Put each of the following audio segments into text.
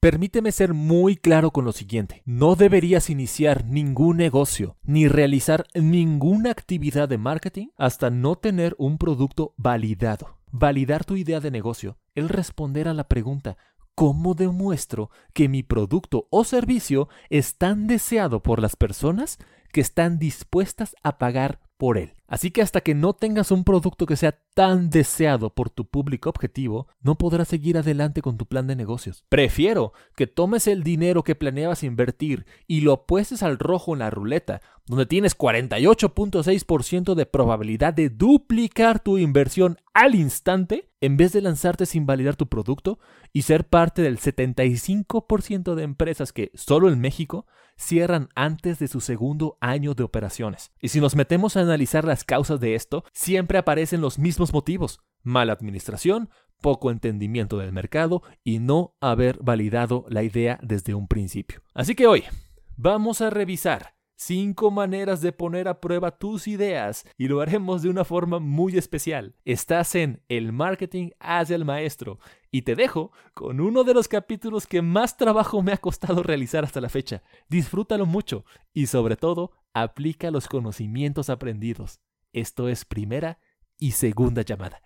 Permíteme ser muy claro con lo siguiente. No deberías iniciar ningún negocio ni realizar ninguna actividad de marketing hasta no tener un producto validado. Validar tu idea de negocio es responder a la pregunta ¿cómo demuestro que mi producto o servicio es tan deseado por las personas que están dispuestas a pagar por él? Así que hasta que no tengas un producto que sea tan deseado por tu público objetivo, no podrás seguir adelante con tu plan de negocios. Prefiero que tomes el dinero que planeabas invertir y lo apuestes al rojo en la ruleta, donde tienes 48.6% de probabilidad de duplicar tu inversión al instante, en vez de lanzarte sin validar tu producto y ser parte del 75% de empresas que, solo en México, cierran antes de su segundo año de operaciones. Y si nos metemos a analizar las causas de esto, siempre aparecen los mismos motivos. Mala administración, poco entendimiento del mercado y no haber validado la idea desde un principio. Así que hoy vamos a revisar Cinco maneras de poner a prueba tus ideas y lo haremos de una forma muy especial. Estás en El Marketing hacia el Maestro y te dejo con uno de los capítulos que más trabajo me ha costado realizar hasta la fecha. Disfrútalo mucho y sobre todo aplica los conocimientos aprendidos. Esto es primera y segunda llamada.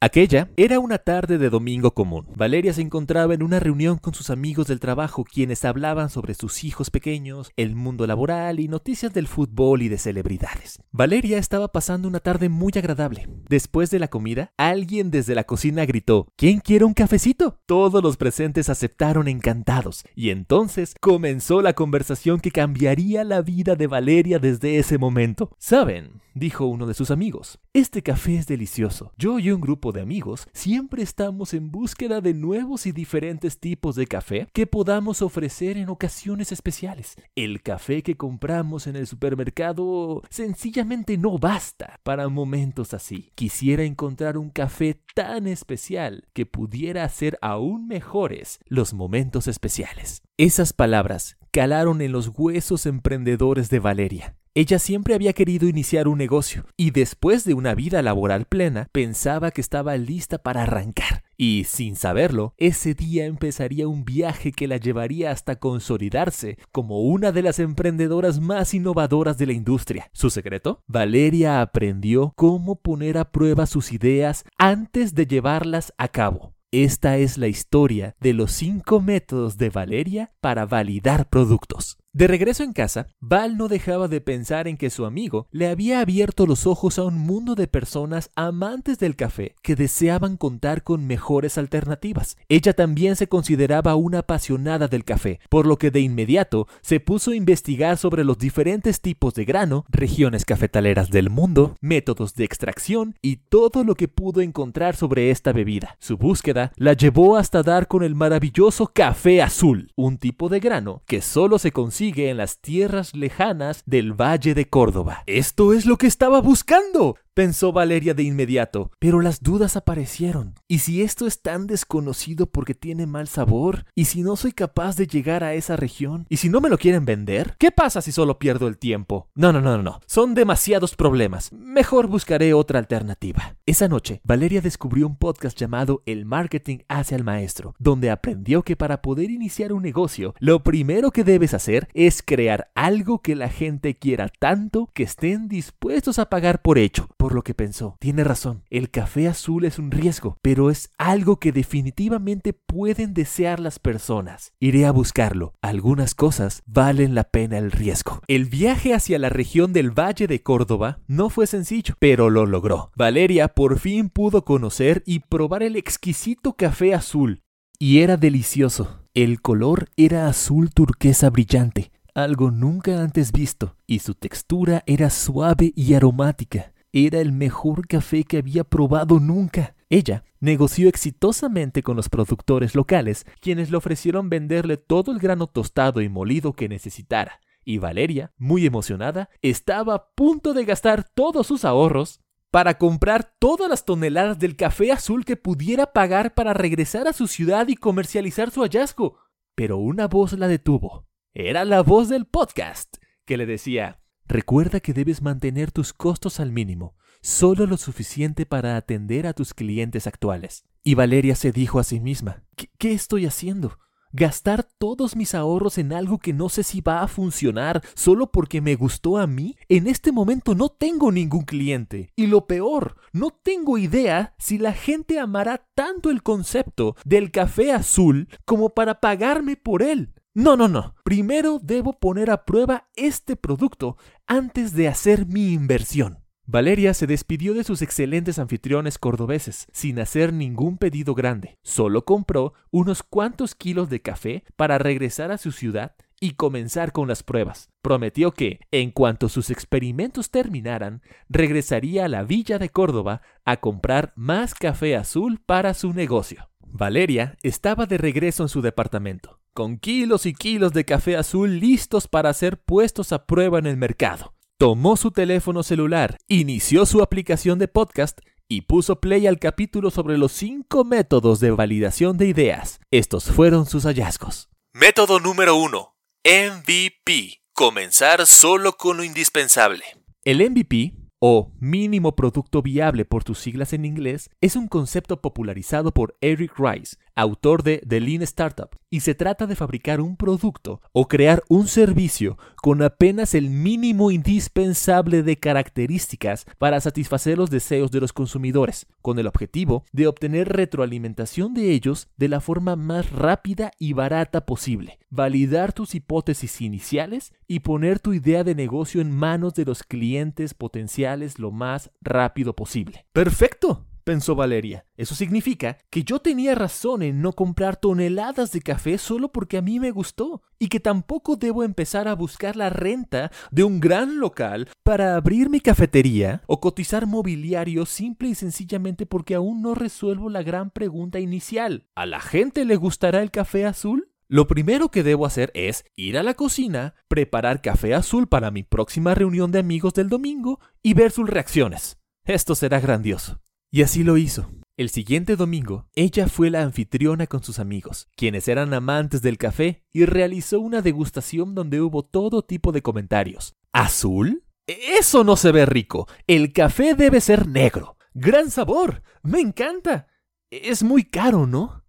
Aquella era una tarde de domingo común. Valeria se encontraba en una reunión con sus amigos del trabajo quienes hablaban sobre sus hijos pequeños, el mundo laboral y noticias del fútbol y de celebridades. Valeria estaba pasando una tarde muy agradable. Después de la comida, alguien desde la cocina gritó ¿Quién quiere un cafecito? Todos los presentes aceptaron encantados y entonces comenzó la conversación que cambiaría la vida de Valeria desde ese momento. ¿Saben? Dijo uno de sus amigos. Este café es delicioso. Yo y un grupo de amigos siempre estamos en búsqueda de nuevos y diferentes tipos de café que podamos ofrecer en ocasiones especiales. El café que compramos en el supermercado sencillamente no basta para momentos así. Quisiera encontrar un café tan especial que pudiera hacer aún mejores los momentos especiales. Esas palabras calaron en los huesos emprendedores de Valeria. Ella siempre había querido iniciar un negocio y después de una vida laboral plena pensaba que estaba lista para arrancar. Y sin saberlo, ese día empezaría un viaje que la llevaría hasta consolidarse como una de las emprendedoras más innovadoras de la industria. ¿Su secreto? Valeria aprendió cómo poner a prueba sus ideas antes de llevarlas a cabo. Esta es la historia de los cinco métodos de Valeria para validar productos. De regreso en casa, Val no dejaba de pensar en que su amigo le había abierto los ojos a un mundo de personas amantes del café que deseaban contar con mejores alternativas. Ella también se consideraba una apasionada del café, por lo que de inmediato se puso a investigar sobre los diferentes tipos de grano, regiones cafetaleras del mundo, métodos de extracción y todo lo que pudo encontrar sobre esta bebida. Su búsqueda la llevó hasta dar con el maravilloso café azul, un tipo de grano que solo se consigue en las tierras lejanas del Valle de Córdoba. Esto es lo que estaba buscando pensó Valeria de inmediato, pero las dudas aparecieron. ¿Y si esto es tan desconocido porque tiene mal sabor? ¿Y si no soy capaz de llegar a esa región? ¿Y si no me lo quieren vender? ¿Qué pasa si solo pierdo el tiempo? No, no, no, no. Son demasiados problemas. Mejor buscaré otra alternativa. Esa noche, Valeria descubrió un podcast llamado El Marketing hacia el Maestro, donde aprendió que para poder iniciar un negocio, lo primero que debes hacer es crear algo que la gente quiera tanto que estén dispuestos a pagar por ello lo que pensó. Tiene razón, el café azul es un riesgo, pero es algo que definitivamente pueden desear las personas. Iré a buscarlo. Algunas cosas valen la pena el riesgo. El viaje hacia la región del Valle de Córdoba no fue sencillo, pero lo logró. Valeria por fin pudo conocer y probar el exquisito café azul. Y era delicioso. El color era azul turquesa brillante, algo nunca antes visto, y su textura era suave y aromática. Era el mejor café que había probado nunca. Ella negoció exitosamente con los productores locales, quienes le ofrecieron venderle todo el grano tostado y molido que necesitara. Y Valeria, muy emocionada, estaba a punto de gastar todos sus ahorros para comprar todas las toneladas del café azul que pudiera pagar para regresar a su ciudad y comercializar su hallazgo. Pero una voz la detuvo. Era la voz del podcast, que le decía, recuerda que debes mantener tus costos al mínimo, solo lo suficiente para atender a tus clientes actuales. Y Valeria se dijo a sí misma, ¿qué, estoy haciendo? gastar todos mis ahorros en algo que no sé si va a funcionar solo porque me gustó a mí? En este momento no tengo ningún cliente. Y lo peor, no tengo idea si la gente amará tanto el concepto del café azul como para pagarme por él. No, no, no. Primero debo poner a prueba este producto antes de hacer mi inversión. Valeria se despidió de sus excelentes anfitriones cordobeses, sin hacer ningún pedido grande. Solo compró unos cuantos kilos de café para regresar a su ciudad y comenzar con las pruebas. Prometió que, en cuanto sus experimentos terminaran, regresaría a la villa de Córdoba a comprar más café azul para su negocio. Valeria estaba de regreso en su departamento, con kilos y kilos de café azul listos para ser puestos a prueba en el mercado tomó su teléfono celular, inició su aplicación de podcast y puso play al capítulo sobre los cinco métodos de validación de ideas. Estos fueron sus hallazgos. Método número 1. MVP. Comenzar solo con lo indispensable. El MVP o mínimo producto viable por tus siglas en inglés, es un concepto popularizado por Eric Rice, autor de The Lean Startup, y se trata de fabricar un producto o crear un servicio con apenas el mínimo indispensable de características para satisfacer los deseos de los consumidores, con el objetivo de obtener retroalimentación de ellos de la forma más rápida y barata posible, validar tus hipótesis iniciales y poner tu idea de negocio en manos de los clientes potenciales lo más rápido posible. ¡Perfecto! Pensó Valeria. Eso significa que yo tenía razón en no comprar toneladas de café solo porque a mí me gustó, y que tampoco debo empezar a buscar la renta de un gran local para abrir mi cafetería o cotizar mobiliario simple y sencillamente porque aún no resuelvo la gran pregunta inicial. ¿A la gente le gustará el café azul? Lo primero que debo hacer es ir a la cocina, preparar café azul para mi próxima reunión de amigos del domingo y ver sus reacciones. Esto será grandioso. Y así lo hizo. El siguiente domingo, ella fue la anfitriona con sus amigos, quienes eran amantes del café, y realizó una degustación donde hubo todo tipo de comentarios. ¿Azul? Eso no se ve rico. El café debe ser negro. Gran sabor. Me encanta. Es muy caro, ¿no?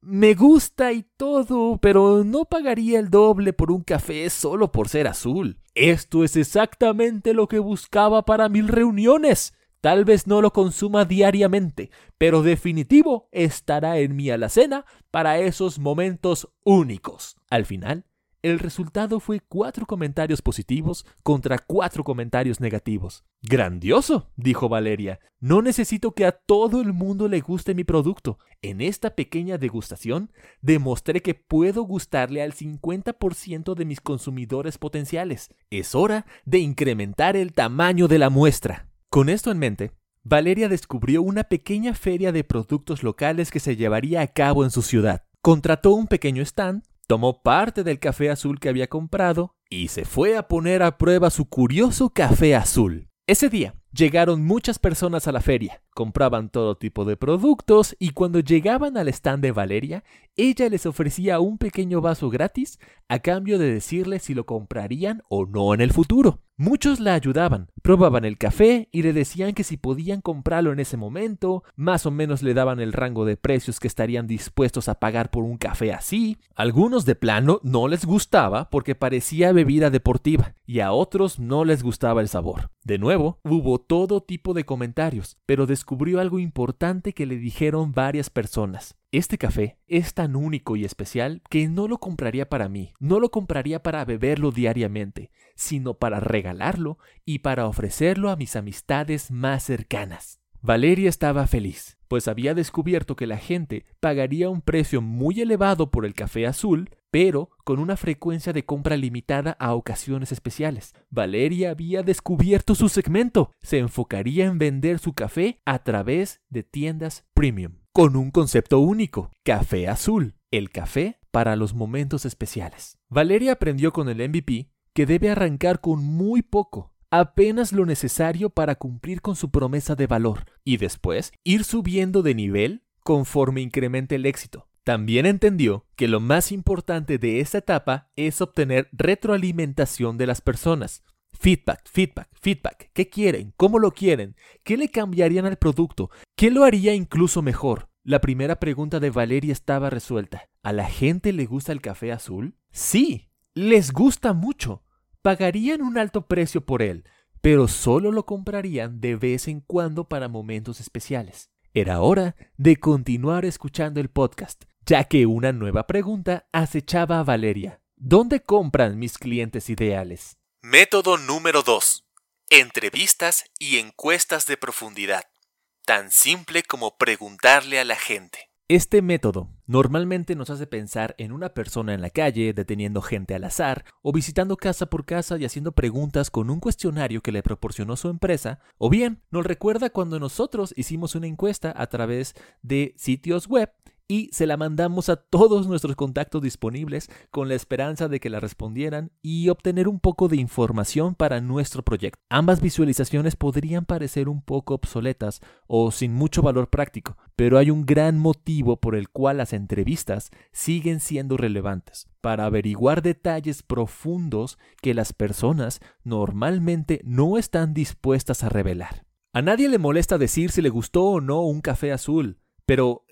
Me gusta y todo, pero no pagaría el doble por un café solo por ser azul. Esto es exactamente lo que buscaba para mil reuniones. Tal vez no lo consuma diariamente, pero definitivo estará en mi alacena para esos momentos únicos. Al final, el resultado fue cuatro comentarios positivos contra cuatro comentarios negativos. Grandioso, dijo Valeria. No necesito que a todo el mundo le guste mi producto. En esta pequeña degustación demostré que puedo gustarle al 50% de mis consumidores potenciales. Es hora de incrementar el tamaño de la muestra. Con esto en mente, Valeria descubrió una pequeña feria de productos locales que se llevaría a cabo en su ciudad. Contrató un pequeño stand, tomó parte del café azul que había comprado y se fue a poner a prueba su curioso café azul. Ese día llegaron muchas personas a la feria, compraban todo tipo de productos y cuando llegaban al stand de Valeria, ella les ofrecía un pequeño vaso gratis a cambio de decirles si lo comprarían o no en el futuro. Muchos la ayudaban, probaban el café y le decían que si podían comprarlo en ese momento, más o menos le daban el rango de precios que estarían dispuestos a pagar por un café así. Algunos de plano no les gustaba porque parecía bebida deportiva y a otros no les gustaba el sabor. De nuevo, hubo todo tipo de comentarios, pero descubrió algo importante que le dijeron varias personas. Este café es tan único y especial que no lo compraría para mí, no lo compraría para beberlo diariamente, sino para regalarlo y para ofrecerlo a mis amistades más cercanas. Valeria estaba feliz, pues había descubierto que la gente pagaría un precio muy elevado por el café azul, pero con una frecuencia de compra limitada a ocasiones especiales. Valeria había descubierto su segmento. Se enfocaría en vender su café a través de tiendas premium con un concepto único, café azul, el café para los momentos especiales. Valeria aprendió con el MVP que debe arrancar con muy poco, apenas lo necesario para cumplir con su promesa de valor, y después ir subiendo de nivel conforme incremente el éxito. También entendió que lo más importante de esta etapa es obtener retroalimentación de las personas, Feedback, feedback, feedback. ¿Qué quieren? ¿Cómo lo quieren? ¿Qué le cambiarían al producto? ¿Qué lo haría incluso mejor? La primera pregunta de Valeria estaba resuelta. ¿A la gente le gusta el café azul? Sí, les gusta mucho. Pagarían un alto precio por él, pero solo lo comprarían de vez en cuando para momentos especiales. Era hora de continuar escuchando el podcast, ya que una nueva pregunta acechaba a Valeria. ¿Dónde compran mis clientes ideales? Método número 2. Entrevistas y encuestas de profundidad. Tan simple como preguntarle a la gente. Este método normalmente nos hace pensar en una persona en la calle, deteniendo gente al azar, o visitando casa por casa y haciendo preguntas con un cuestionario que le proporcionó su empresa, o bien nos recuerda cuando nosotros hicimos una encuesta a través de sitios web y se la mandamos a todos nuestros contactos disponibles con la esperanza de que la respondieran y obtener un poco de información para nuestro proyecto. Ambas visualizaciones podrían parecer un poco obsoletas o sin mucho valor práctico, pero hay un gran motivo por el cual las entrevistas siguen siendo relevantes, para averiguar detalles profundos que las personas normalmente no están dispuestas a revelar. A nadie le molesta decir si le gustó o no un café azul, pero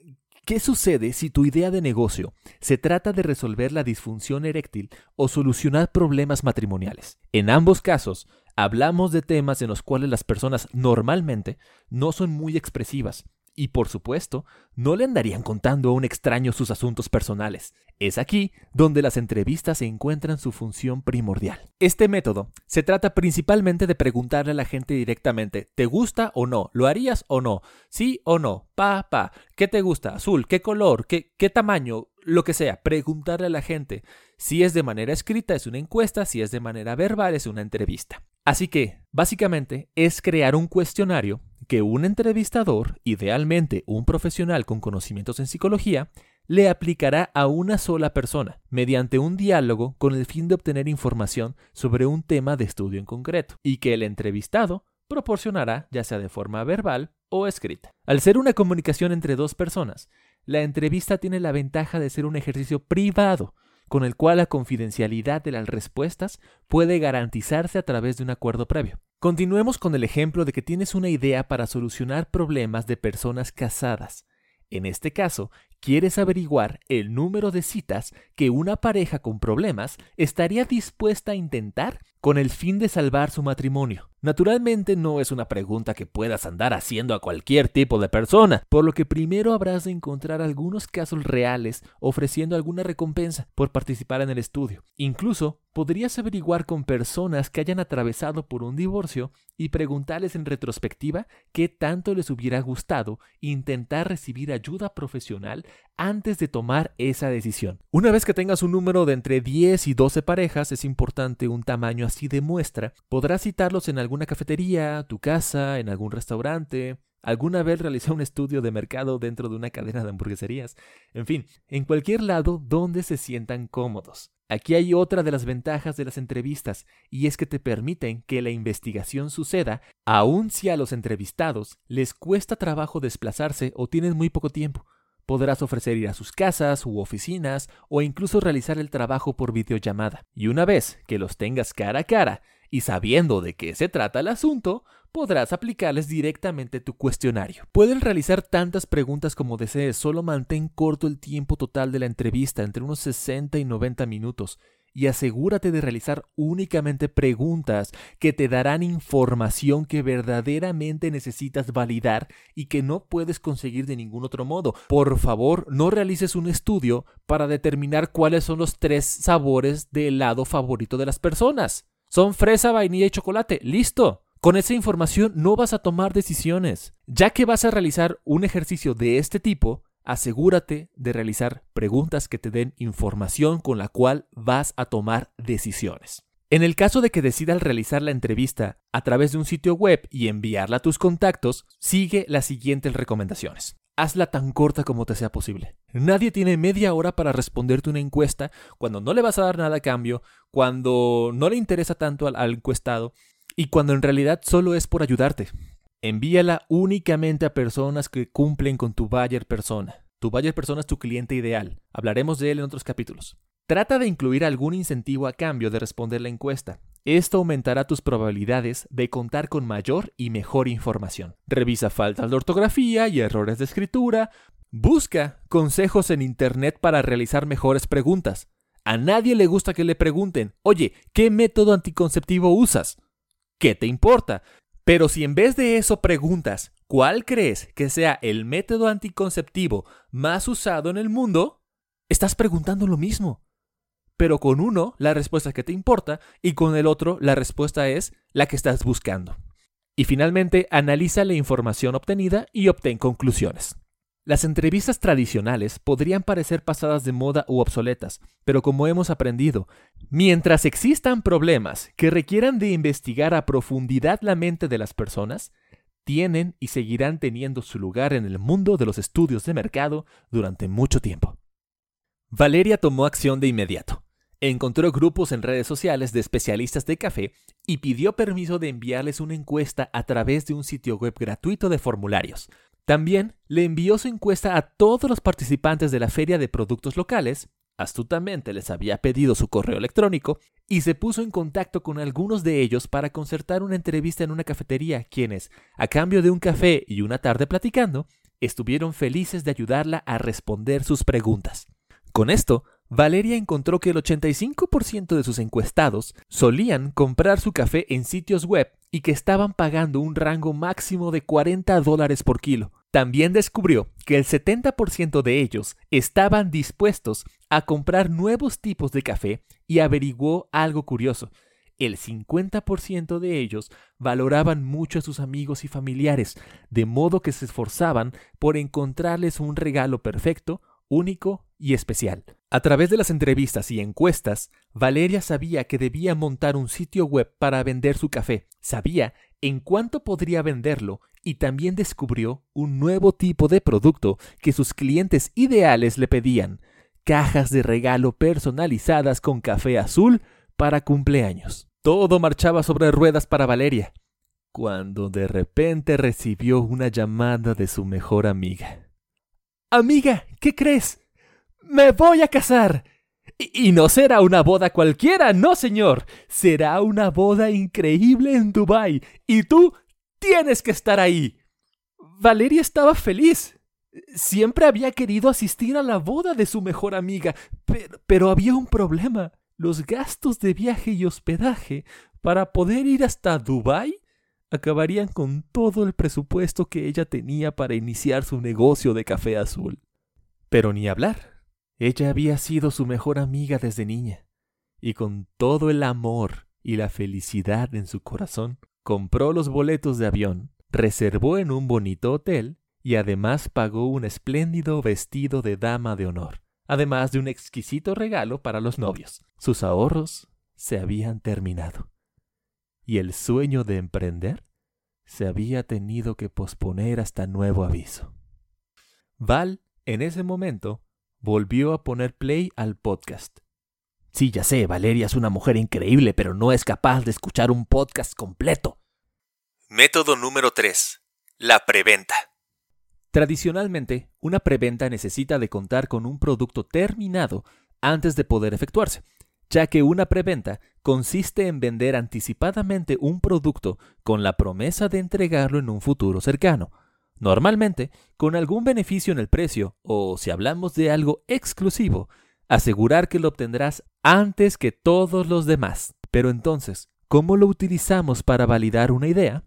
¿Qué sucede si tu idea de negocio se trata de resolver la disfunción eréctil o solucionar problemas matrimoniales? En ambos casos, hablamos de temas en los cuales las personas normalmente no son muy expresivas y por supuesto, no le andarían contando a un extraño sus asuntos personales. Es aquí donde las entrevistas encuentran su función primordial. Este método se trata principalmente de preguntarle a la gente directamente, ¿te gusta o no? ¿Lo harías o no? ¿Sí o no? Pa, pa. ¿Qué te gusta? ¿Azul? ¿Qué color? ¿Qué, qué tamaño? Lo que sea, preguntarle a la gente. Si es de manera escrita es una encuesta, si es de manera verbal es una entrevista. Así que, básicamente, es crear un cuestionario que un entrevistador, idealmente un profesional con conocimientos en psicología, le aplicará a una sola persona, mediante un diálogo con el fin de obtener información sobre un tema de estudio en concreto, y que el entrevistado proporcionará ya sea de forma verbal o escrita. Al ser una comunicación entre dos personas, la entrevista tiene la ventaja de ser un ejercicio privado, con el cual la confidencialidad de las respuestas puede garantizarse a través de un acuerdo previo. Continuemos con el ejemplo de que tienes una idea para solucionar problemas de personas casadas. En este caso, quieres averiguar el número de citas que una pareja con problemas estaría dispuesta a intentar con el fin de salvar su matrimonio. Naturalmente no es una pregunta que puedas andar haciendo a cualquier tipo de persona, por lo que primero habrás de encontrar algunos casos reales ofreciendo alguna recompensa por participar en el estudio. Incluso podrías averiguar con personas que hayan atravesado por un divorcio y preguntarles en retrospectiva qué tanto les hubiera gustado intentar recibir ayuda profesional antes de tomar esa decisión. Una vez que tengas un número de entre 10 y 12 parejas, es importante un tamaño así de muestra, podrás citarlos en alguna cafetería, tu casa, en algún restaurante, Alguna vez realicé un estudio de mercado dentro de una cadena de hamburgueserías. En fin, en cualquier lado donde se sientan cómodos. Aquí hay otra de las ventajas de las entrevistas, y es que te permiten que la investigación suceda, aun si a los entrevistados les cuesta trabajo desplazarse o tienen muy poco tiempo. Podrás ofrecer ir a sus casas u oficinas o incluso realizar el trabajo por videollamada. Y una vez que los tengas cara a cara, y sabiendo de qué se trata el asunto, podrás aplicarles directamente tu cuestionario. Puedes realizar tantas preguntas como desees, solo mantén corto el tiempo total de la entrevista, entre unos 60 y 90 minutos, y asegúrate de realizar únicamente preguntas que te darán información que verdaderamente necesitas validar y que no puedes conseguir de ningún otro modo. Por favor, no realices un estudio para determinar cuáles son los tres sabores de helado favorito de las personas. Son fresa, vainilla y chocolate. Listo. Con esa información no vas a tomar decisiones. Ya que vas a realizar un ejercicio de este tipo, asegúrate de realizar preguntas que te den información con la cual vas a tomar decisiones. En el caso de que decidas realizar la entrevista a través de un sitio web y enviarla a tus contactos, sigue las siguientes recomendaciones. Hazla tan corta como te sea posible. Nadie tiene media hora para responderte una encuesta cuando no le vas a dar nada a cambio, cuando no le interesa tanto al, encuestado y cuando en realidad solo es por ayudarte. Envíala únicamente a personas que cumplen con tu buyer persona. Tu buyer persona es tu cliente ideal. Hablaremos de él en otros capítulos. Trata de incluir algún incentivo a cambio de responder la encuesta. Esto aumentará tus probabilidades de contar con mayor y mejor información. Revisa faltas de ortografía y errores de escritura. Busca consejos en Internet para realizar mejores preguntas. A nadie le gusta que le pregunten, oye, ¿qué método anticonceptivo usas? ¿Qué te importa? Pero si en vez de eso preguntas, ¿cuál crees que sea el método anticonceptivo más usado en el mundo? Estás preguntando lo mismo. Pero con uno la respuesta que te importa y con el otro la respuesta es la que estás buscando. Y finalmente, analiza la información obtenida y obtén conclusiones. Las entrevistas tradicionales podrían parecer pasadas de moda u obsoletas, pero como hemos aprendido, mientras existan problemas que requieran de investigar a profundidad la mente de las personas, tienen y seguirán teniendo su lugar en el mundo de los estudios de mercado durante mucho tiempo. Valeria tomó acción de inmediato. Encontró grupos en redes sociales de especialistas de café y pidió permiso de enviarles una encuesta a través de un sitio web gratuito de formularios, también le envió su encuesta a todos los participantes de la feria de productos locales, astutamente les había pedido su correo electrónico y se puso en contacto con algunos de ellos para concertar una entrevista en una cafetería, quienes, a cambio de un café y una tarde platicando, estuvieron felices de ayudarla a responder sus preguntas. Con esto, Valeria encontró que el 85% de sus encuestados solían comprar su café en sitios web y que estaban pagando un rango máximo de 40 dólares por kilo. También descubrió que el 70% de ellos estaban dispuestos a comprar nuevos tipos de café y averiguó algo curioso. El 50% de ellos valoraban mucho a sus amigos y familiares, de modo que se esforzaban por encontrarles un regalo perfecto, único y especial. A través de las entrevistas y encuestas, Valeria sabía que debía montar un sitio web para vender su café, sabía en cuánto podría venderlo y también descubrió un nuevo tipo de producto que sus clientes ideales le pedían, cajas de regalo personalizadas con café azul para cumpleaños. Todo marchaba sobre ruedas para Valeria, cuando de repente recibió una llamada de su mejor amiga. Amiga, ¿qué crees? Me voy a casar. Y, no será una boda cualquiera, no señor. Será una boda increíble en Dubái. Y tú tienes que estar ahí. Valeria estaba feliz. Siempre había querido asistir a la boda de su mejor amiga, pero, pero había un problema. Los gastos de viaje y hospedaje para poder ir hasta Dubái acabarían con todo el presupuesto que ella tenía para iniciar su negocio de café azul. Pero ni hablar. Ella había sido su mejor amiga desde niña, y con todo el amor y la felicidad en su corazón, compró los boletos de avión, reservó en un bonito hotel y además pagó un espléndido vestido de dama de honor, además de un exquisito regalo para los novios. Sus ahorros se habían terminado. Y el sueño de emprender se había tenido que posponer hasta nuevo aviso. Val, en ese momento, volvió a poner play al podcast. Sí, ya sé, Valeria es una mujer increíble, pero no es capaz de escuchar un podcast completo. Método número 3. La preventa. Tradicionalmente, una preventa necesita de contar con un producto terminado antes de poder efectuarse. ya que una preventa consiste en vender anticipadamente un producto con la promesa de entregarlo en un futuro cercano, normalmente con algún beneficio en el precio o, si hablamos de algo exclusivo, asegurar que lo obtendrás antes que todos los demás. Pero entonces, ¿cómo lo utilizamos para validar una idea?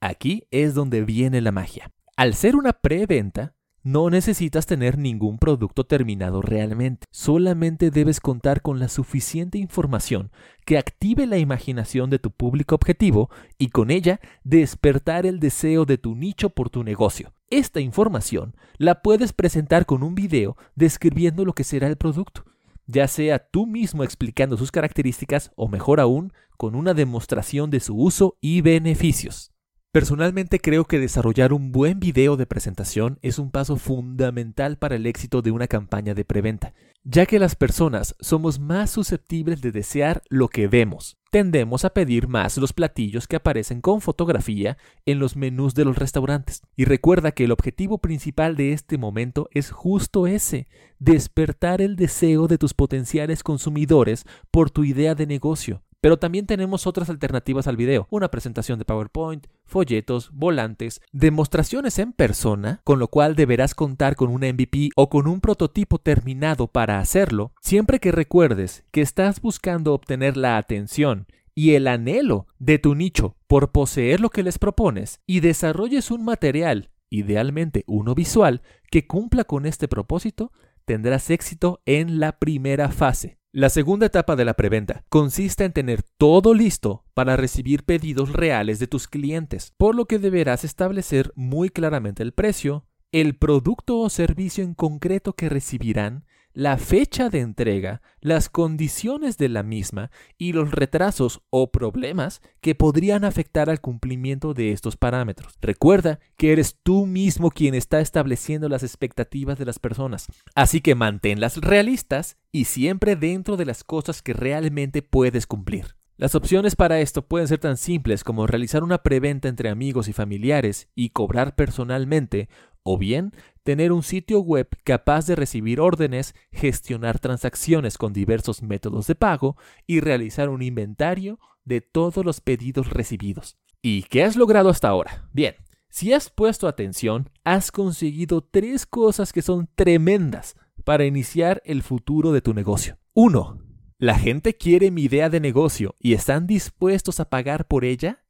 Aquí es donde viene la magia. Al ser una preventa, no necesitas tener ningún producto terminado realmente, solamente debes contar con la suficiente información que active la imaginación de tu público objetivo y con ella despertar el deseo de tu nicho por tu negocio. Esta información la puedes presentar con un video describiendo lo que será el producto, ya sea tú mismo explicando sus características o mejor aún, con una demostración de su uso y beneficios. Personalmente creo que desarrollar un buen video de presentación es un paso fundamental para el éxito de una campaña de preventa, ya que las personas somos más susceptibles de desear lo que vemos. Tendemos a pedir más los platillos que aparecen con fotografía en los menús de los restaurantes. Y recuerda que el objetivo principal de este momento es justo ese, despertar el deseo de tus potenciales consumidores por tu idea de negocio. Pero también tenemos otras alternativas al video, una presentación de PowerPoint, folletos, volantes, demostraciones en persona, con lo cual deberás contar con un MVP o con un prototipo terminado para hacerlo, siempre que recuerdes que estás buscando obtener la atención y el anhelo de tu nicho por poseer lo que les propones y desarrolles un material, idealmente uno visual, que cumpla con este propósito, tendrás éxito en la primera fase. La segunda etapa de la preventa consiste en tener todo listo para recibir pedidos reales de tus clientes, por lo que deberás establecer muy claramente el precio, el producto o servicio en concreto que recibirán la fecha de entrega, las condiciones de la misma y los retrasos o problemas que podrían afectar al cumplimiento de estos parámetros. Recuerda que eres tú mismo quien está estableciendo las expectativas de las personas, así que manténlas realistas y siempre dentro de las cosas que realmente puedes cumplir. Las opciones para esto pueden ser tan simples como realizar una preventa entre amigos y familiares y cobrar personalmente, o bien tener un sitio web capaz de recibir órdenes, gestionar transacciones con diversos métodos de pago y realizar un inventario de todos los pedidos recibidos. ¿Y qué has logrado hasta ahora? Bien, si has puesto atención, has conseguido tres cosas que son tremendas para iniciar el futuro de tu negocio. 1. ¿La gente quiere mi idea de negocio y están dispuestos a pagar por ella?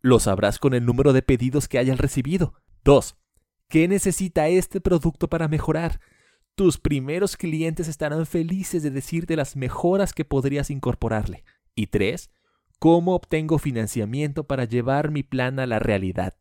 Lo sabrás con el número de pedidos que hayan recibido. 2. ¿Qué necesita este producto para mejorar? Tus primeros clientes estarán felices de decirte las mejoras que podrías incorporarle. Y tres, ¿cómo obtengo financiamiento para llevar mi plan a la realidad?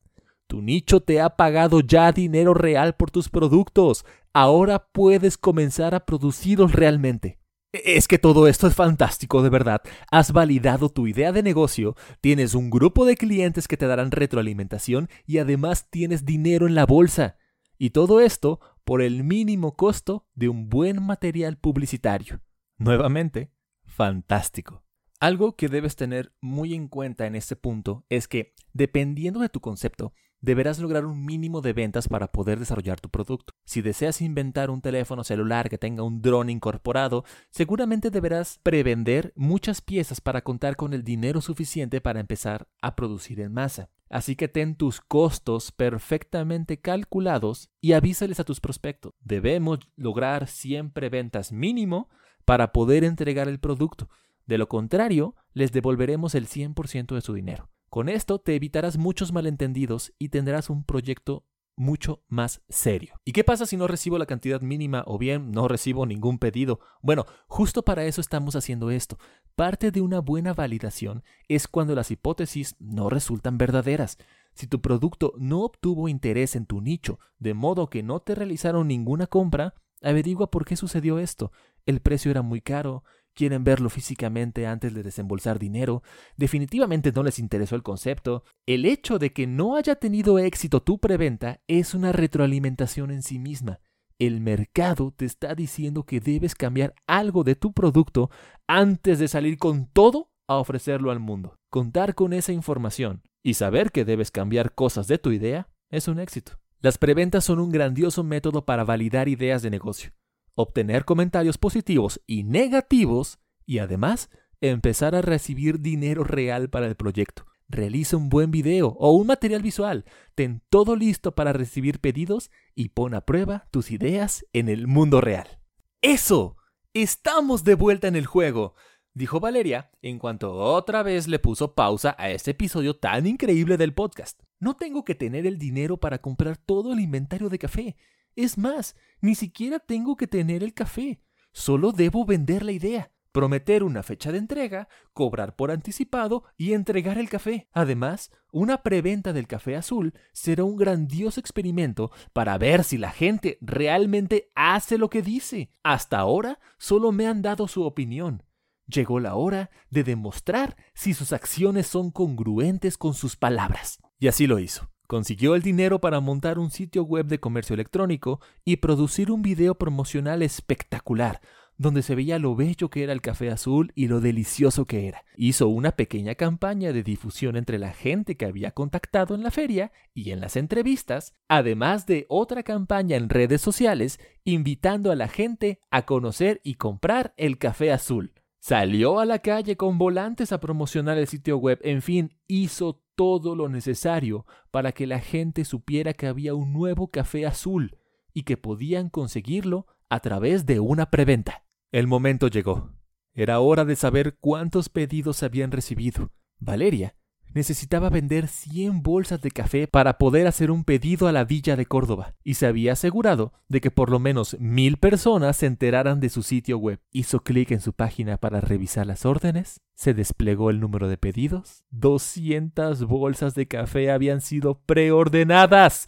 Tu nicho te ha pagado ya dinero real por tus productos. Ahora puedes comenzar a producirlos realmente. Es que todo esto es fantástico, de verdad. Has validado tu idea de negocio, tienes un grupo de clientes que te darán retroalimentación y además tienes dinero en la bolsa. Y todo esto por el mínimo costo de un buen material publicitario. Nuevamente, fantástico. Algo que debes tener muy en cuenta en este punto es que, dependiendo de tu concepto, deberás lograr un mínimo de ventas para poder desarrollar tu producto. Si deseas inventar un teléfono celular que tenga un dron incorporado, seguramente deberás prevender muchas piezas para contar con el dinero suficiente para empezar a producir en masa. Así que ten tus costos perfectamente calculados y avísales a tus prospectos. Debemos lograr siempre ventas mínimo para poder entregar el producto. De lo contrario, les devolveremos el 100% de su dinero. Con esto te evitarás muchos malentendidos y tendrás un proyecto mucho más serio. ¿Y qué pasa si no recibo la cantidad mínima o bien no recibo ningún pedido? Bueno, justo para eso estamos haciendo esto. Parte de una buena validación es cuando las hipótesis no resultan verdaderas. Si tu producto no obtuvo interés en tu nicho, de modo que no te realizaron ninguna compra, averigua por qué sucedió esto. El precio era muy caro, quieren verlo físicamente antes de desembolsar dinero, definitivamente no les interesó el concepto. El hecho de que no haya tenido éxito tu preventa es una retroalimentación en sí misma. El mercado te está diciendo que debes cambiar algo de tu producto antes de salir con todo a ofrecerlo al mundo. Contar con esa información y saber que debes cambiar cosas de tu idea es un éxito. Las preventas son un grandioso método para validar ideas de negocio obtener comentarios positivos y negativos y además empezar a recibir dinero real para el proyecto. Realiza un buen video o un material visual. Ten todo listo para recibir pedidos y pon a prueba tus ideas en el mundo real. ¡Eso! Estamos de vuelta en el juego, dijo Valeria en cuanto otra vez le puso pausa a este episodio tan increíble del podcast. No tengo que tener el dinero para comprar todo el inventario de café. Es más, ni siquiera tengo que tener el café. Solo debo vender la idea prometer una fecha de entrega, cobrar por anticipado y entregar el café. Además, una preventa del café azul será un grandioso experimento para ver si la gente realmente hace lo que dice. Hasta ahora solo me han dado su opinión. Llegó la hora de demostrar si sus acciones son congruentes con sus palabras. Y así lo hizo. Consiguió el dinero para montar un sitio web de comercio electrónico y producir un video promocional espectacular, donde se veía lo bello que era el café azul y lo delicioso que era. Hizo una pequeña campaña de difusión entre la gente que había contactado en la feria y en las entrevistas, además de otra campaña en redes sociales invitando a la gente a conocer y comprar el café azul. Salió a la calle con volantes a promocionar el sitio web, en fin, hizo todo lo necesario para que la gente supiera que había un nuevo café azul y que podían conseguirlo a través de una preventa. El momento llegó. Era hora de saber cuántos pedidos habían recibido. Valeria necesitaba vender 100 bolsas de café para poder hacer un pedido a la villa de Córdoba, y se había asegurado de que por lo menos mil personas se enteraran de su sitio web. Hizo clic en su página para revisar las órdenes, se desplegó el número de pedidos, 200 bolsas de café habían sido preordenadas.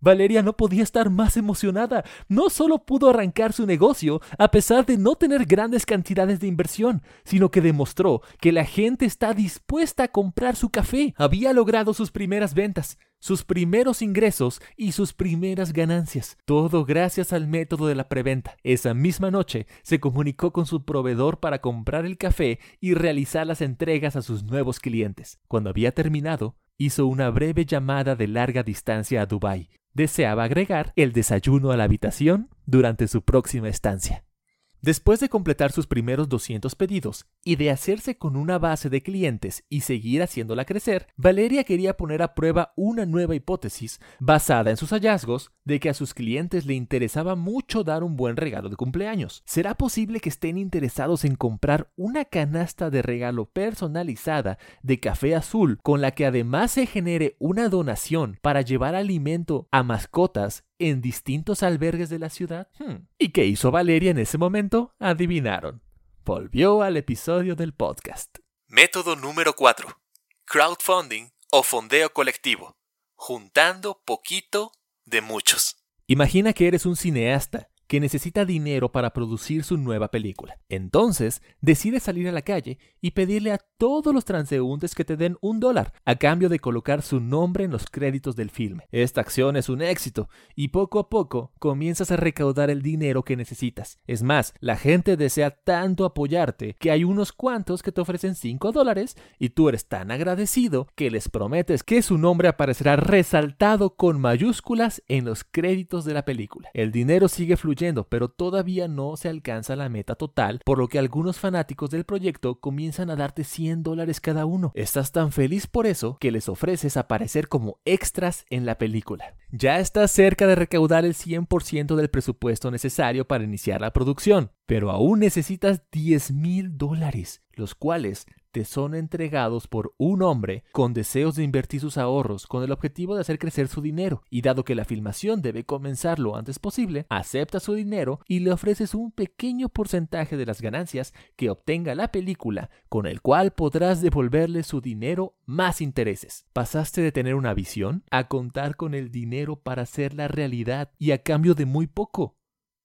Valeria no podía estar más emocionada. No solo pudo arrancar su negocio a pesar de no tener grandes cantidades de inversión, sino que demostró que la gente está dispuesta a comprar su café. Había logrado sus primeras ventas, sus primeros ingresos y sus primeras ganancias. Todo gracias al método de la preventa. Esa misma noche se comunicó con su proveedor para comprar el café y realizar las entregas a sus nuevos clientes. Cuando había terminado, hizo una breve llamada de larga distancia a Dubái deseaba agregar el desayuno a la habitación durante su próxima estancia. Después de completar sus primeros 200 pedidos y de hacerse con una base de clientes y seguir haciéndola crecer, Valeria quería poner a prueba una nueva hipótesis basada en sus hallazgos de que a sus clientes le interesaba mucho dar un buen regalo de cumpleaños. ¿Será posible que estén interesados en comprar una canasta de regalo personalizada de café azul con la que además se genere una donación para llevar alimento a mascotas en distintos albergues de la ciudad. Hmm. ¿Y qué hizo Valeria en ese momento? Adivinaron. Volvió al episodio del podcast. Método número 4. Crowdfunding o fondeo colectivo. Juntando poquito de muchos. Imagina que eres un cineasta que necesita dinero para producir su nueva película. Entonces, decide salir a la calle y pedirle a todos los transeúntes que te den un dólar a cambio de colocar su nombre en los créditos del filme. Esta acción es un éxito y poco a poco comienzas a recaudar el dinero que necesitas. Es más, la gente desea tanto apoyarte que hay unos cuantos que te ofrecen 5 dólares y tú eres tan agradecido que les prometes que su nombre aparecerá resaltado con mayúsculas en los créditos de la película. El dinero sigue fluyendo pero todavía no se alcanza la meta total, por lo que algunos fanáticos del proyecto comienzan a darte 100 dólares cada uno. Estás tan feliz por eso que les ofreces aparecer como extras en la película. Ya estás cerca de recaudar el 100% del presupuesto necesario para iniciar la producción, pero aún necesitas 10 mil dólares, los cuales te son entregados por un hombre con deseos de invertir sus ahorros con el objetivo de hacer crecer su dinero, y dado que la filmación debe comenzar lo antes posible, acepta su dinero y le ofreces un pequeño porcentaje de las ganancias que obtenga la película, con el cual podrás devolverle su dinero más intereses. Pasaste de tener una visión a contar con el dinero para hacerla realidad y a cambio de muy poco.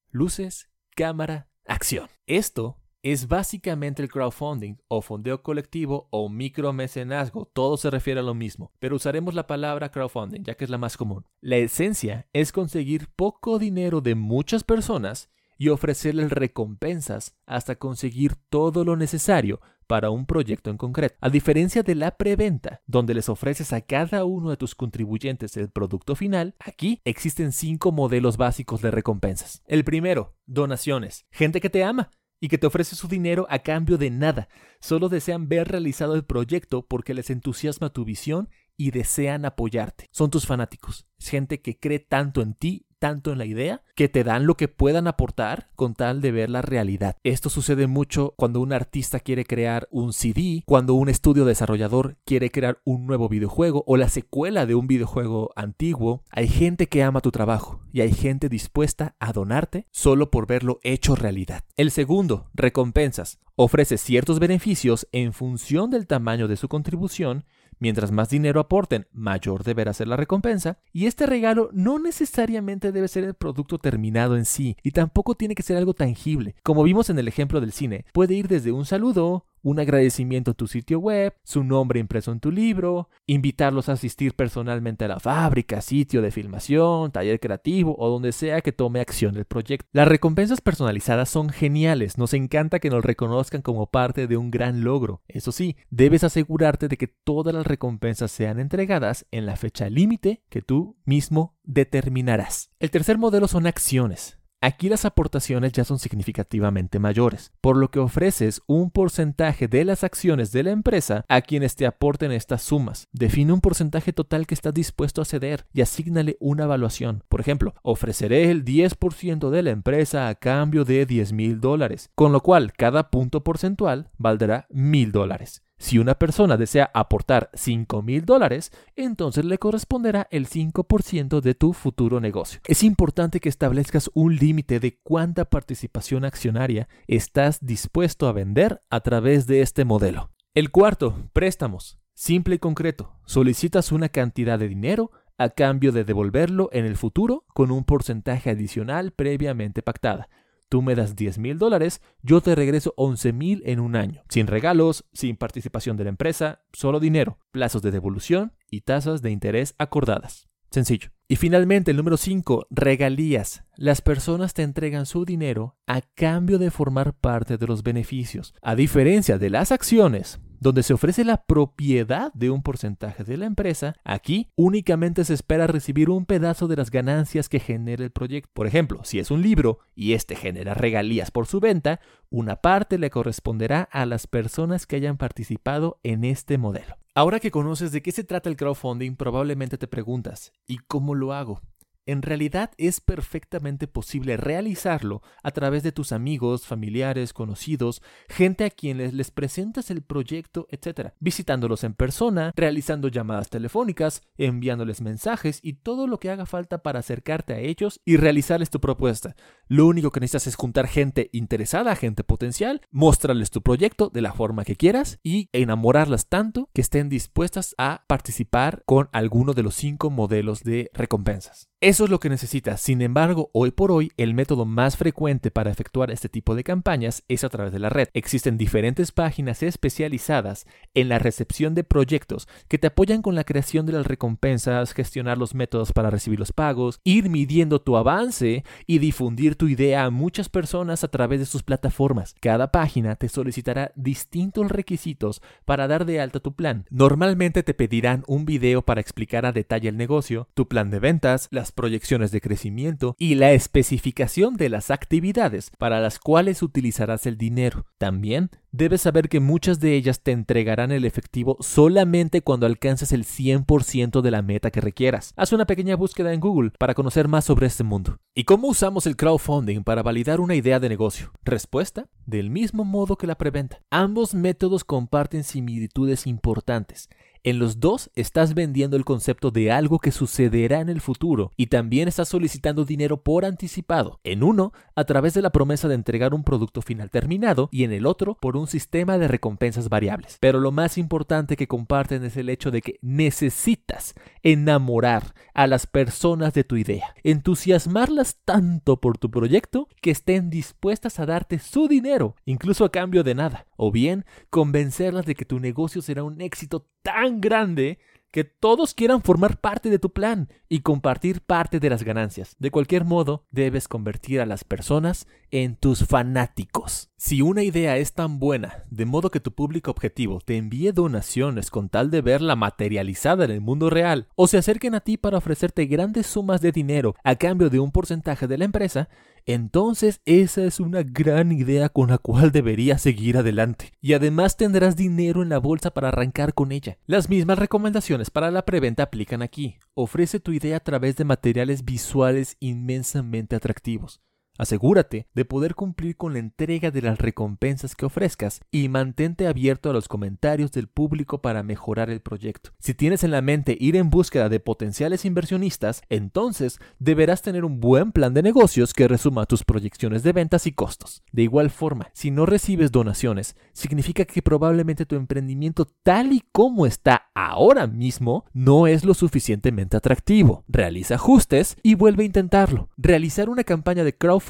Luces, cámara, acción. Esto es básicamente el crowdfunding o fondeo colectivo o micromecenazgo. Todo se refiere a lo mismo, pero usaremos la palabra crowdfunding ya que es la más común. La esencia es conseguir poco dinero de muchas personas y ofrecerles recompensas hasta conseguir todo lo necesario para un proyecto en concreto. A diferencia de la preventa, donde les ofreces a cada uno de tus contribuyentes el producto final, aquí existen cinco modelos básicos de recompensas. El primero, donaciones. Gente que te ama y que te ofrece su dinero a cambio de nada. Solo desean ver realizado el proyecto porque les entusiasma tu visión y desean apoyarte. Son tus fanáticos. Es gente que cree tanto en ti tanto en la idea que te dan lo que puedan aportar con tal de ver la realidad. Esto sucede mucho cuando un artista quiere crear un CD, cuando un estudio desarrollador quiere crear un nuevo videojuego o la secuela de un videojuego antiguo. Hay gente que ama tu trabajo y hay gente dispuesta a donarte solo por verlo hecho realidad. El segundo, recompensas. Ofrece ciertos beneficios en función del tamaño de su contribución Mientras más dinero aporten, mayor deberá ser la recompensa. Y este regalo no necesariamente debe ser el producto terminado en sí, y tampoco tiene que ser algo tangible. Como vimos en el ejemplo del cine, puede ir desde un saludo, un agradecimiento a tu sitio web, su nombre impreso en tu libro, invitarlos a asistir personalmente a la fábrica, sitio de filmación, taller creativo o donde sea que tome acción el proyecto. Las recompensas personalizadas son geniales, nos encanta que nos reconozcan como parte de un gran logro. Eso sí, debes asegurarte de que todas las recompensas sean entregadas en la fecha límite que tú mismo determinarás. El tercer modelo son acciones. Aquí las aportaciones ya son significativamente mayores, por lo que ofreces un porcentaje de las acciones de la empresa a quienes te aporten estas sumas. Define un porcentaje total que estás dispuesto a ceder y asígnale una evaluación. Por ejemplo, ofreceré el 10% de la empresa a cambio de 10 mil dólares, con lo cual cada punto porcentual valdrá mil dólares. Si una persona desea aportar 5 mil dólares, entonces le corresponderá el 5% de tu futuro negocio. Es importante que establezcas un límite de cuánta participación accionaria estás dispuesto a vender a través de este modelo. El cuarto, préstamos. Simple y concreto. Solicitas una cantidad de dinero a cambio de devolverlo en el futuro con un porcentaje adicional previamente pactada. Tú me das 10 mil dólares, yo te regreso 11 mil en un año. Sin regalos, sin participación de la empresa, solo dinero, plazos de devolución y tasas de interés acordadas. Sencillo. Y finalmente, el número 5, regalías. Las personas te entregan su dinero a cambio de formar parte de los beneficios. A diferencia de las acciones, donde se ofrece la propiedad de un porcentaje de la empresa, aquí únicamente se espera recibir un pedazo de las ganancias que genere el proyecto. Por ejemplo, si es un libro y este genera regalías por su venta, una parte le corresponderá a las personas que hayan participado en este modelo. Ahora que conoces de qué se trata el crowdfunding, probablemente te preguntas, ¿y cómo lo hago? En realidad es perfectamente posible realizarlo a través de tus amigos, familiares, conocidos, gente a quienes les presentas el proyecto, etc. Visitándolos en persona, realizando llamadas telefónicas, enviándoles mensajes y todo lo que haga falta para acercarte a ellos y realizarles tu propuesta. Lo único que necesitas es juntar gente interesada, gente potencial, mostrarles tu proyecto de la forma que quieras y enamorarlas tanto que estén dispuestas a participar con alguno de los cinco modelos de recompensas. Eso es lo que necesitas. Sin embargo, hoy por hoy, el método más frecuente para efectuar este tipo de campañas es a través de la red. Existen diferentes páginas especializadas en la recepción de proyectos que te apoyan con la creación de las recompensas, gestionar los métodos para recibir los pagos, ir midiendo tu avance y difundir tu idea a muchas personas a través de sus plataformas. Cada página te solicitará distintos requisitos para dar de alta tu plan. Normalmente te pedirán un video para explicar a detalle el negocio, tu plan de ventas, las proyecciones de crecimiento y la especificación de las actividades para las cuales utilizarás el dinero. También debes saber que muchas de ellas te entregarán el efectivo solamente cuando alcances el 100% de la meta que requieras. Haz una pequeña búsqueda en Google para conocer más sobre este mundo. ¿Y cómo usamos el crowdfunding para validar una idea de negocio? Respuesta, del mismo modo que la preventa. Ambos métodos comparten similitudes importantes. En los dos estás vendiendo el concepto de algo que sucederá en el futuro y también estás solicitando dinero por anticipado. En uno, a través de la promesa de entregar un producto final terminado y en el otro por un sistema de recompensas variables. Pero lo más importante que comparten es el hecho de que necesitas enamorar a las personas de tu idea, entusiasmarlas tanto por tu proyecto que estén dispuestas a darte su dinero, incluso a cambio de nada, o bien convencerlas de que tu negocio será un éxito tan grande que todos quieran formar parte de tu plan y compartir parte de las ganancias. De cualquier modo, debes convertir a las personas en tus fanáticos. Si una idea es tan buena, de modo que tu público objetivo te envíe donaciones con tal de verla materializada en el mundo real, o se acerquen a ti para ofrecerte grandes sumas de dinero a cambio de un porcentaje de la empresa, entonces esa es una gran idea con la cual deberías seguir adelante. Y además tendrás dinero en la bolsa para arrancar con ella. Las mismas recomendaciones para la preventa aplican aquí. Ofrece tu idea a través de materiales visuales inmensamente atractivos. Asegúrate de poder cumplir con la entrega de las recompensas que ofrezcas y mantente abierto a los comentarios del público para mejorar el proyecto. Si tienes en la mente ir en búsqueda de potenciales inversionistas, entonces deberás tener un buen plan de negocios que resuma tus proyecciones de ventas y costos. De igual forma, si no recibes donaciones, significa que probablemente tu emprendimiento tal y como está ahora mismo no es lo suficientemente atractivo. Realiza ajustes y vuelve a intentarlo. Realizar una campaña de crowdfunding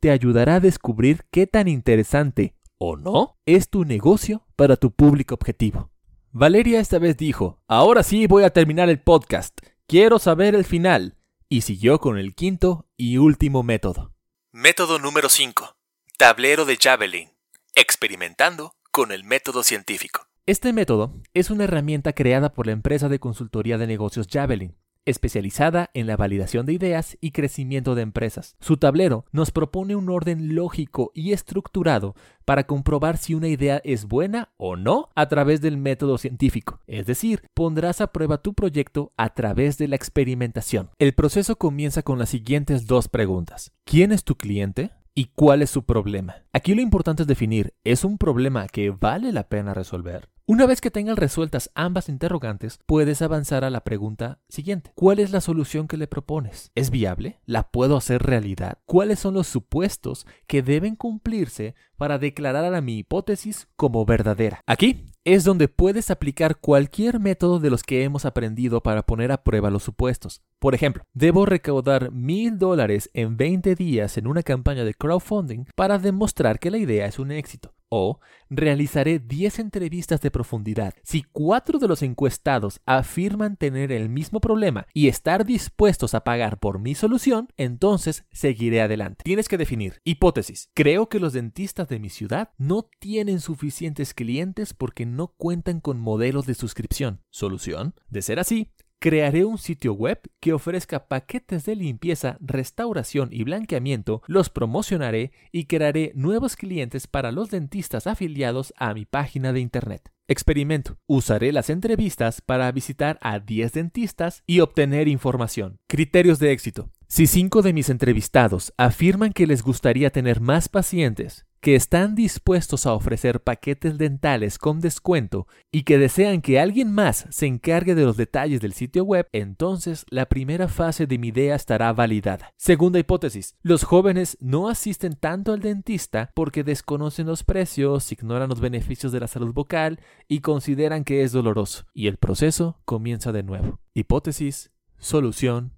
te ayudará a descubrir qué tan interesante o no es tu negocio para tu público objetivo. Valeria esta vez dijo, ahora sí voy a terminar el podcast, quiero saber el final, y siguió con el quinto y último método. Método número 5. Tablero de Javelin. Experimentando con el método científico. Este método es una herramienta creada por la empresa de consultoría de negocios Javelin especializada en la validación de ideas y crecimiento de empresas. Su tablero nos propone un orden lógico y estructurado para comprobar si una idea es buena o no a través del método científico. Es decir, pondrás a prueba tu proyecto a través de la experimentación. El proceso comienza con las siguientes dos preguntas. ¿Quién es tu cliente? ¿Y cuál es su problema? Aquí lo importante es definir, ¿es un problema que vale la pena resolver? Una vez que tengas resueltas ambas interrogantes, puedes avanzar a la pregunta siguiente. ¿Cuál es la solución que le propones? ¿Es viable? ¿La puedo hacer realidad? ¿Cuáles son los supuestos que deben cumplirse para declarar a mi hipótesis como verdadera? Aquí es donde puedes aplicar cualquier método de los que hemos aprendido para poner a prueba los supuestos. Por ejemplo, debo recaudar mil dólares en 20 días en una campaña de crowdfunding para demostrar que la idea es un éxito. O realizaré 10 entrevistas de profundidad. Si cuatro de los encuestados afirman tener el mismo problema y estar dispuestos a pagar por mi solución, entonces seguiré adelante. Tienes que definir. Hipótesis. Creo que los dentistas de mi ciudad no tienen suficientes clientes porque no cuentan con modelos de suscripción. Solución. De ser así, Crearé un sitio web que ofrezca paquetes de limpieza, restauración y blanqueamiento, los promocionaré y crearé nuevos clientes para los dentistas afiliados a mi página de internet. Experimento. Usaré las entrevistas para visitar a 10 dentistas y obtener información. Criterios de éxito. Si 5 de mis entrevistados afirman que les gustaría tener más pacientes, que están dispuestos a ofrecer paquetes dentales con descuento y que desean que alguien más se encargue de los detalles del sitio web, entonces la primera fase de mi idea estará validada. Segunda hipótesis, los jóvenes no asisten tanto al dentista porque desconocen los precios, ignoran los beneficios de la salud vocal y consideran que es doloroso. Y el proceso comienza de nuevo. Hipótesis, solución,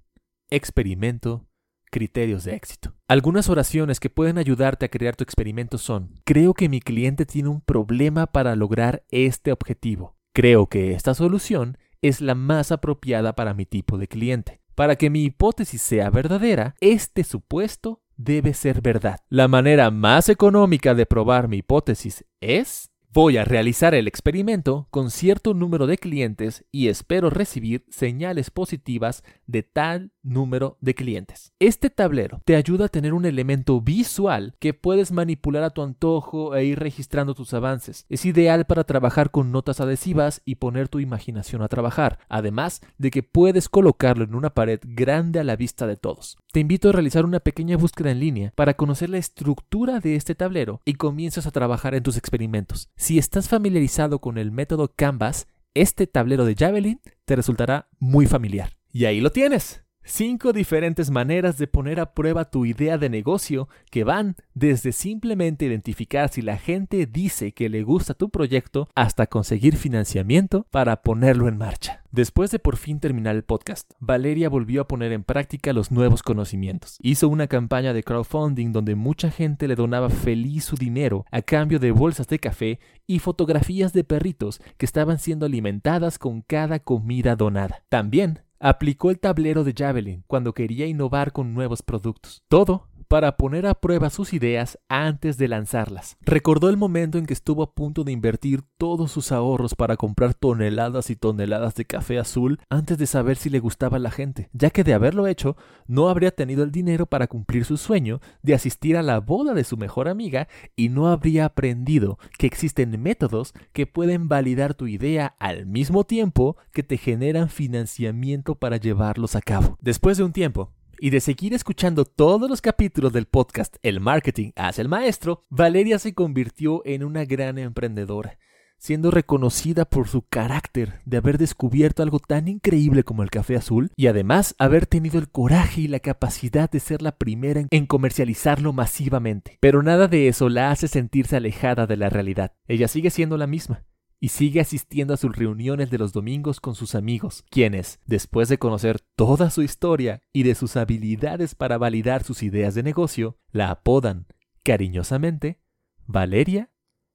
experimento, criterios de éxito. Algunas oraciones que pueden ayudarte a crear tu experimento son, creo que mi cliente tiene un problema para lograr este objetivo. Creo que esta solución es la más apropiada para mi tipo de cliente. Para que mi hipótesis sea verdadera, este supuesto debe ser verdad. La manera más económica de probar mi hipótesis es Voy a realizar el experimento con cierto número de clientes y espero recibir señales positivas de tal número de clientes. Este tablero te ayuda a tener un elemento visual que puedes manipular a tu antojo e ir registrando tus avances. Es ideal para trabajar con notas adhesivas y poner tu imaginación a trabajar, además de que puedes colocarlo en una pared grande a la vista de todos. Te invito a realizar una pequeña búsqueda en línea para conocer la estructura de este tablero y comienzas a trabajar en tus experimentos. Si estás familiarizado con el método Canvas, este tablero de Javelin te resultará muy familiar. Y ahí lo tienes. Cinco diferentes maneras de poner a prueba tu idea de negocio que van desde simplemente identificar si la gente dice que le gusta tu proyecto hasta conseguir financiamiento para ponerlo en marcha. Después de por fin terminar el podcast, Valeria volvió a poner en práctica los nuevos conocimientos. Hizo una campaña de crowdfunding donde mucha gente le donaba feliz su dinero a cambio de bolsas de café y fotografías de perritos que estaban siendo alimentadas con cada comida donada. También aplicó el tablero de Javelin cuando quería innovar con nuevos productos. Todo para poner a prueba sus ideas antes de lanzarlas. Recordó el momento en que estuvo a punto de invertir todos sus ahorros para comprar toneladas y toneladas de café azul antes de saber si le gustaba a la gente, ya que de haberlo hecho, no habría tenido el dinero para cumplir su sueño de asistir a la boda de su mejor amiga y no habría aprendido que existen métodos que pueden validar tu idea al mismo tiempo que te generan financiamiento para llevarlos a cabo. Después de un tiempo, y de seguir escuchando todos los capítulos del podcast El Marketing hace el Maestro, Valeria se convirtió en una gran emprendedora, siendo reconocida por su carácter de haber descubierto algo tan increíble como el café azul y además haber tenido el coraje y la capacidad de ser la primera en comercializarlo masivamente. Pero nada de eso la hace sentirse alejada de la realidad. Ella sigue siendo la misma y sigue asistiendo a sus reuniones de los domingos con sus amigos, quienes, después de conocer toda su historia y de sus habilidades para validar sus ideas de negocio, la apodan, cariñosamente, Valeria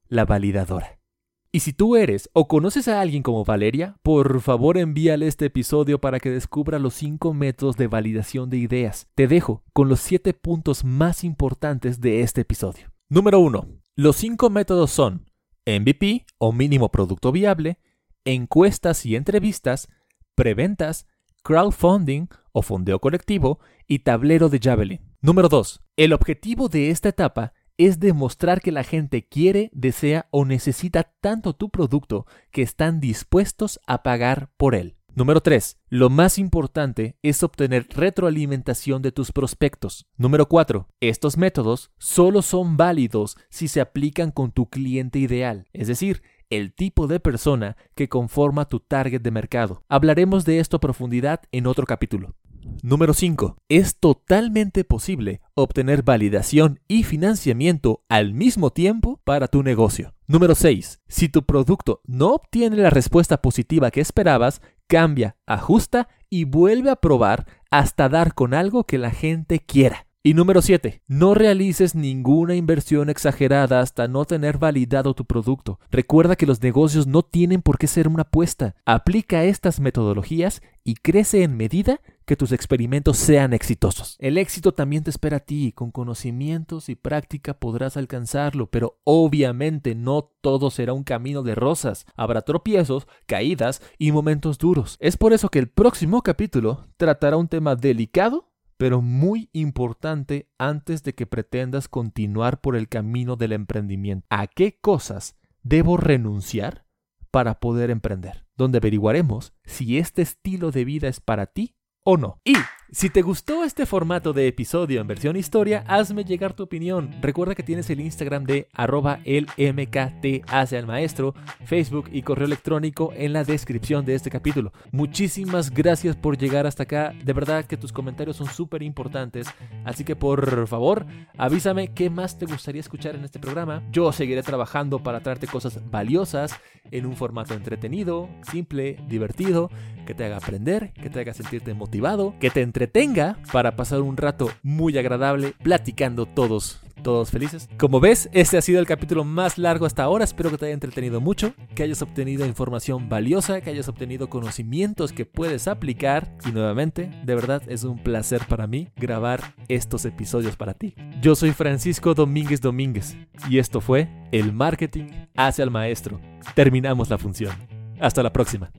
la validadora. Y si tú eres o conoces a alguien como Valeria, por favor envíale este episodio para que descubra los 5 métodos de validación de ideas. Te dejo con los 7 puntos más importantes de este episodio. Número 1. Los 5 métodos son MVP o mínimo producto viable, encuestas y entrevistas, preventas, crowdfunding o fondeo colectivo y tablero de Javelin. Número 2. El objetivo de esta etapa es demostrar que la gente quiere, desea o necesita tanto tu producto que están dispuestos a pagar por él. Número 3. Lo más importante es obtener retroalimentación de tus prospectos. Número 4. Estos métodos solo son válidos si se aplican con tu cliente ideal, es decir, el tipo de persona que conforma tu target de mercado. Hablaremos de esto a profundidad en otro capítulo. Número 5. Es totalmente posible obtener validación y financiamiento al mismo tiempo para tu negocio. Número 6. Si tu producto no obtiene la respuesta positiva que esperabas, cambia, ajusta y vuelve a probar hasta dar con algo que la gente quiera. Y número 7. No realices ninguna inversión exagerada hasta no tener validado tu producto. Recuerda que los negocios no tienen por qué ser una apuesta. Aplica estas metodologías y crece en medida que tus experimentos sean exitosos. El éxito también te espera a ti. Con conocimientos y práctica podrás alcanzarlo, pero obviamente no todo será un camino de rosas. Habrá tropiezos, caídas y momentos duros. Es por eso que el próximo capítulo tratará un tema delicado pero muy importante antes de que pretendas continuar por el camino del emprendimiento. ¿A qué cosas debo renunciar para poder emprender? Donde averiguaremos si este estilo de vida es para ti o no. Y si te gustó este formato de episodio en versión historia, hazme llegar tu opinión. Recuerda que tienes el Instagram de arroba el MKT Facebook y correo electrónico en la descripción de este capítulo. Muchísimas gracias por llegar hasta acá. De verdad que tus comentarios son súper importantes. Así que por favor, avísame qué más te gustaría escuchar en este programa. Yo seguiré trabajando para traerte cosas valiosas en un formato entretenido, simple, divertido, que te haga aprender, que te haga sentirte motivado, que te entretenga para pasar un rato muy agradable platicando todos todos felices. Como ves, este ha sido el capítulo más largo hasta ahora. Espero que te haya entretenido mucho, que hayas obtenido información valiosa, que hayas obtenido conocimientos que puedes aplicar. Y nuevamente, de verdad es un placer para mí grabar estos episodios para ti. Yo soy Francisco Domínguez Domínguez y esto fue El Marketing hacia el Maestro. Terminamos la función. Hasta la próxima.